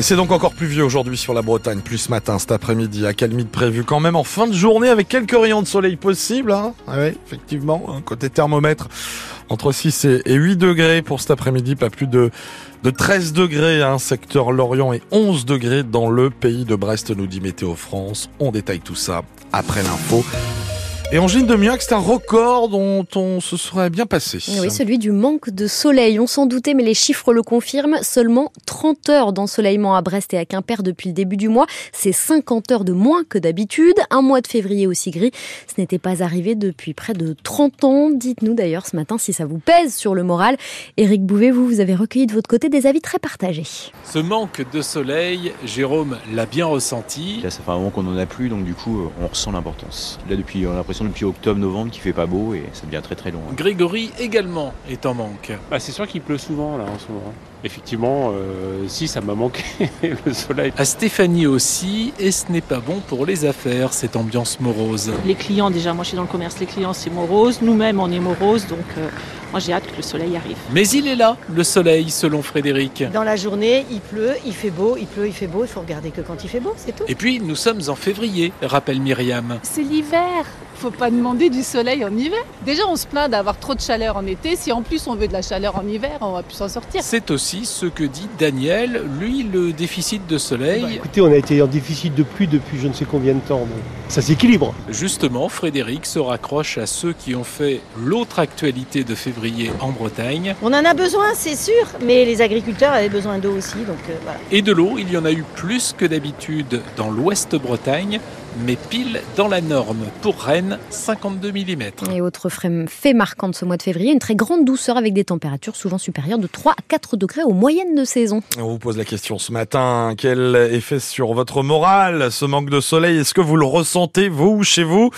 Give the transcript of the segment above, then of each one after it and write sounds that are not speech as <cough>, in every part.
Et c'est donc encore plus vieux aujourd'hui sur la Bretagne, plus ce matin, cet après-midi, accalmie de prévu quand même en fin de journée avec quelques rayons de soleil possibles. Hein ah effectivement, hein, côté thermomètre, entre 6 et 8 degrés pour cet après-midi, pas plus de, de 13 degrés, hein, secteur Lorient et 11 degrés dans le pays de Brest, nous dit Météo France. On détaille tout ça après l'info. Et Angine Demiac, c'est un record dont on se serait bien passé. Oui, celui du manque de soleil. On s'en doutait, mais les chiffres le confirment. Seulement 30 heures d'ensoleillement à Brest et à Quimper depuis le début du mois. C'est 50 heures de moins que d'habitude. Un mois de février aussi gris. Ce n'était pas arrivé depuis près de 30 ans. Dites-nous d'ailleurs ce matin si ça vous pèse sur le moral. Éric Bouvet, vous, vous avez recueilli de votre côté des avis très partagés. Ce manque de soleil, Jérôme l'a bien ressenti. Là, ça fait un moment qu'on n'en a plus, donc du coup, on ressent l'importance. Là, depuis, on a l'impression depuis octobre-novembre qu'il fait pas beau et ça devient très très long. Grégory également est en manque. Bah, c'est sûr qu'il pleut souvent là en ce moment. Effectivement, euh, si ça m'a manqué <laughs> le soleil. À Stéphanie aussi, et ce n'est pas bon pour les affaires, cette ambiance morose. Les clients, déjà, moi je suis dans le commerce, les clients c'est morose, nous-mêmes on est morose, donc euh, moi j'ai hâte que le soleil arrive. Mais il est là, le soleil, selon Frédéric. Dans la journée, il pleut, il fait beau, il pleut, il fait beau, il faut regarder que quand il fait beau, c'est tout. Et puis nous sommes en février, rappelle Myriam. C'est l'hiver, faut pas demander du soleil en hiver. Déjà on se plaint d'avoir trop de chaleur en été, si en plus on veut de la chaleur en hiver, on va plus s'en sortir. C'est aussi ce que dit Daniel, lui, le déficit de soleil. Bah, écoutez, on a été en déficit de pluie depuis je ne sais combien de temps. ça s'équilibre. Justement, Frédéric se raccroche à ceux qui ont fait l'autre actualité de février en Bretagne. On en a besoin, c'est sûr, mais les agriculteurs avaient besoin d'eau aussi, donc euh, voilà. Et de l'eau, il y en a eu plus que d'habitude dans l'ouest Bretagne mais pile dans la norme. Pour Rennes, 52 mm. Et autre fait marquant de ce mois de février, une très grande douceur avec des températures souvent supérieures de 3 à 4 degrés aux moyennes de saison. On vous pose la question ce matin, quel effet sur votre morale ce manque de soleil Est-ce que vous le ressentez, vous, chez vous?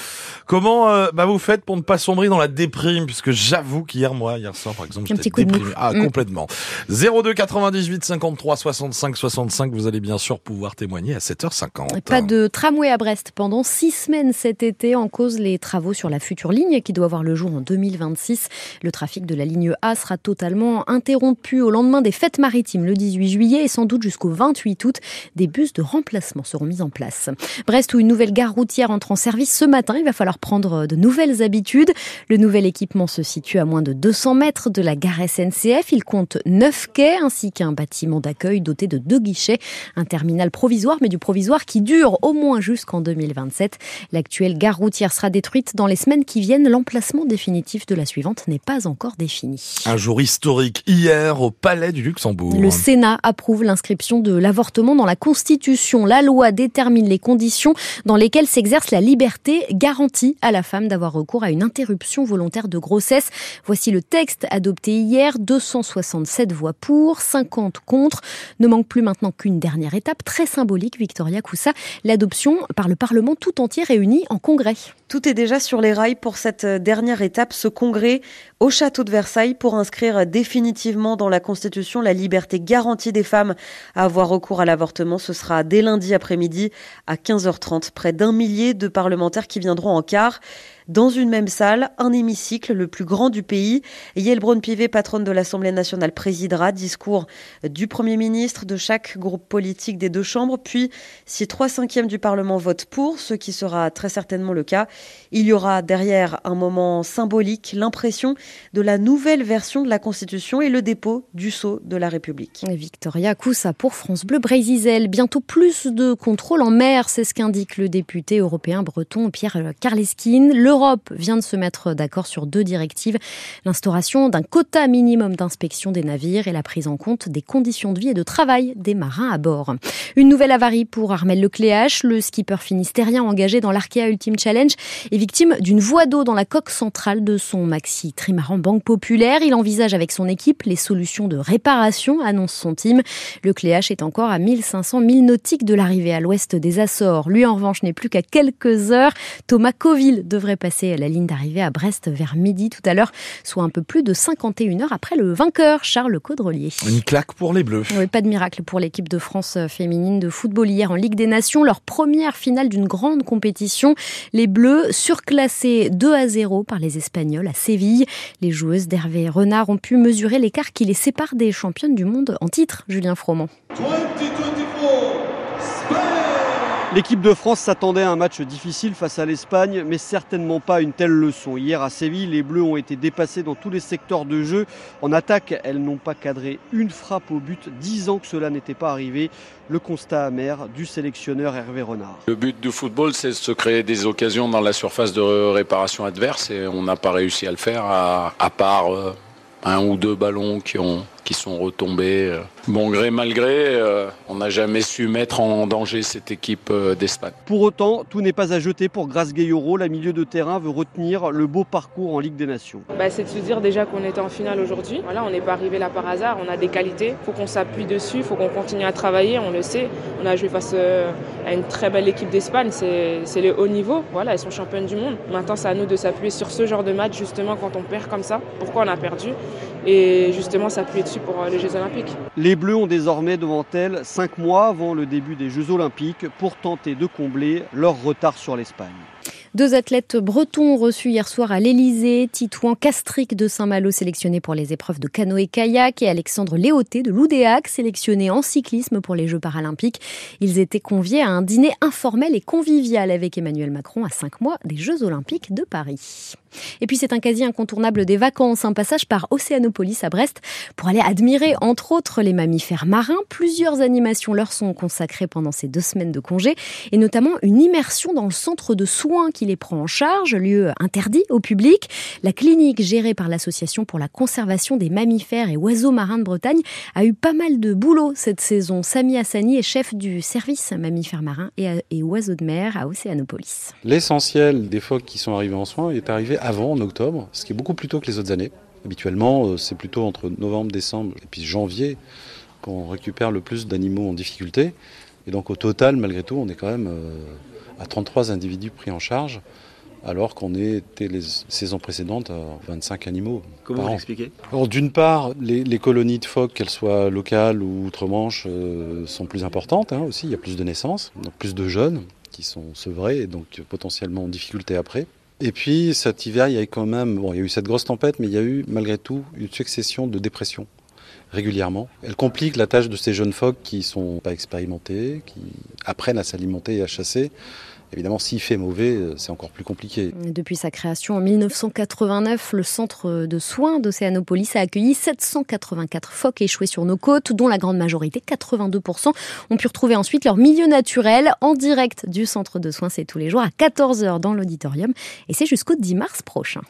Comment euh, bah, vous faites pour ne pas sombrer dans la déprime? Puisque j'avoue qu'hier, moi, hier soir, par exemple, j'étais déprimé. ah, mm. complètement. 02 98 53 65 65, vous allez bien sûr pouvoir témoigner à 7h50. Pas de tramway à Brest pendant six semaines cet été en cause les travaux sur la future ligne qui doit voir le jour en 2026. Le trafic de la ligne A sera totalement interrompu au lendemain des fêtes maritimes le 18 juillet et sans doute jusqu'au 28 août. Des bus de remplacement seront mis en place. Brest où une nouvelle gare routière entre en service ce matin. Il va falloir prendre de nouvelles habitudes. Le nouvel équipement se situe à moins de 200 mètres de la gare SNCF. Il compte 9 quais ainsi qu'un bâtiment d'accueil doté de deux guichets. Un terminal provisoire mais du provisoire qui dure au moins jusqu'en 2027. L'actuelle gare routière sera détruite dans les semaines qui viennent. L'emplacement définitif de la suivante n'est pas encore défini. Un jour historique hier au Palais du Luxembourg. Le Sénat approuve l'inscription de l'avortement dans la Constitution. La loi détermine les conditions dans lesquelles s'exerce la liberté garantie à la femme d'avoir recours à une interruption volontaire de grossesse. Voici le texte adopté hier. 267 voix pour, 50 contre. Ne manque plus maintenant qu'une dernière étape très symbolique, Victoria Coussa, l'adoption par le Parlement tout entier réuni en congrès. Tout est déjà sur les rails pour cette dernière étape, ce congrès au château de Versailles pour inscrire définitivement dans la Constitution la liberté garantie des femmes à avoir recours à l'avortement. Ce sera dès lundi après-midi à 15h30. Près d'un millier de parlementaires qui viendront en quart dans une même salle, un hémicycle, le plus grand du pays. Yael Braun-Pivet, patronne de l'Assemblée nationale, présidera. Discours du Premier ministre, de chaque groupe politique des deux chambres. Puis, si trois cinquièmes du Parlement votent pour, ce qui sera très certainement le cas, il y aura derrière un moment symbolique, l'impression de la nouvelle version de la Constitution et le dépôt du sceau de la République. Victoria Coussa pour France Bleu Brésil. Bientôt plus de contrôle en mer, c'est ce qu'indique le député européen breton Pierre Karleskin. L'Europe vient de se mettre d'accord sur deux directives. L'instauration d'un quota minimum d'inspection des navires et la prise en compte des conditions de vie et de travail des marins à bord. Une nouvelle avarie pour Armel Lecléache. Le skipper finistérien engagé dans l'Arkea Ultimate Challenge est victime d'une voie d'eau dans la coque centrale de son maxi trimaran Banque Populaire. Il envisage avec son équipe les solutions de réparation, annonce son team. Lecléache est encore à 1500 milles nautiques de l'arrivée à l'ouest des Açores. Lui, en revanche, n'est plus qu'à quelques heures. Thomas Coville devrait passer la ligne d'arrivée à Brest vers midi tout à l'heure, soit un peu plus de 51 heures après le vainqueur, Charles Caudrelier. Une claque pour les Bleus. Oui, pas de miracle pour l'équipe de France féminine de football hier en Ligue des Nations, leur première finale d'une grande compétition. Les Bleus surclassés 2 à 0 par les Espagnols à Séville. Les joueuses d'Hervé Renard ont pu mesurer l'écart qui les sépare des championnes du monde en titre, Julien Froment. L'équipe de France s'attendait à un match difficile face à l'Espagne, mais certainement pas une telle leçon. Hier à Séville, les Bleus ont été dépassés dans tous les secteurs de jeu. En attaque, elles n'ont pas cadré une frappe au but. Dix ans que cela n'était pas arrivé. Le constat amer du sélectionneur Hervé Renard. Le but du football, c'est de se créer des occasions dans la surface de réparation adverse et on n'a pas réussi à le faire à, part euh, un ou deux ballons qui ont qui sont retombés. Euh, bon gré mal gré, euh, on n'a jamais su mettre en danger cette équipe euh, d'Espagne. Pour autant, tout n'est pas à jeter pour Grace Gayoro. La milieu de terrain veut retenir le beau parcours en Ligue des Nations. Bah, c'est de se dire déjà qu'on était en finale aujourd'hui. Voilà, on n'est pas arrivé là par hasard, on a des qualités. Il faut qu'on s'appuie dessus, il faut qu'on continue à travailler, on le sait. On a joué face à une très belle équipe d'Espagne, c'est le haut niveau. Voilà, elles sont championnes du monde. Maintenant, c'est à nous de s'appuyer sur ce genre de match justement quand on perd comme ça. Pourquoi on a perdu? Et justement s'appuyer dessus pour les Jeux Olympiques. Les Bleus ont désormais devant elles cinq mois avant le début des Jeux Olympiques pour tenter de combler leur retard sur l'Espagne. Deux athlètes bretons reçus hier soir à l'Elysée, Titouan Castric de Saint-Malo sélectionné pour les épreuves de canoë-kayak et Alexandre Léoté de Loudéac sélectionné en cyclisme pour les Jeux paralympiques. Ils étaient conviés à un dîner informel et convivial avec Emmanuel Macron à cinq mois des Jeux Olympiques de Paris. Et puis c'est un quasi incontournable des vacances, un passage par Océanopolis à Brest pour aller admirer entre autres les mammifères marins. Plusieurs animations leur sont consacrées pendant ces deux semaines de congé et notamment une immersion dans le centre de soins qui les prend en charge, lieu interdit au public. La clinique gérée par l'Association pour la conservation des mammifères et oiseaux marins de Bretagne a eu pas mal de boulot cette saison. Sami Hassani est chef du service mammifères marins et, oiseaux de mer à Océanopolis. L'essentiel des phoques qui sont arrivés en soins est arrivé avant, en octobre, ce qui est beaucoup plus tôt que les autres années. Habituellement, euh, c'est plutôt entre novembre, décembre et puis janvier qu'on récupère le plus d'animaux en difficulté. Et donc au total, malgré tout, on est quand même euh, à 33 individus pris en charge, alors qu'on était les saisons précédentes à 25 animaux. Comment vous l'expliquez? D'une part, les, colonies de phoques, qu'elles soient locales ou outre-Manche, euh, sont plus importantes hein, aussi. Il y a plus de naissances, donc plus de jeunes qui sont sevrés et donc potentiellement en difficulté après. Et puis cet hiver, il y a eu quand même, bon, il y a eu cette grosse tempête, mais il y a eu malgré tout une succession de dépressions régulièrement. Elle complique la tâche de ces jeunes phoques qui sont pas expérimentés, qui apprennent à s'alimenter et à chasser. Évidemment, s'il fait mauvais, euh, c'est encore plus compliqué. Depuis sa création en 1989, le centre de soins d'Océanopolis a accueilli 784 phoques échoués sur nos côtes, dont la grande majorité, 82%, ont pu retrouver ensuite leur milieu naturel en direct du centre de soins. C'est tous les jours à 14h dans l'auditorium et c'est jusqu'au 10 mars prochain.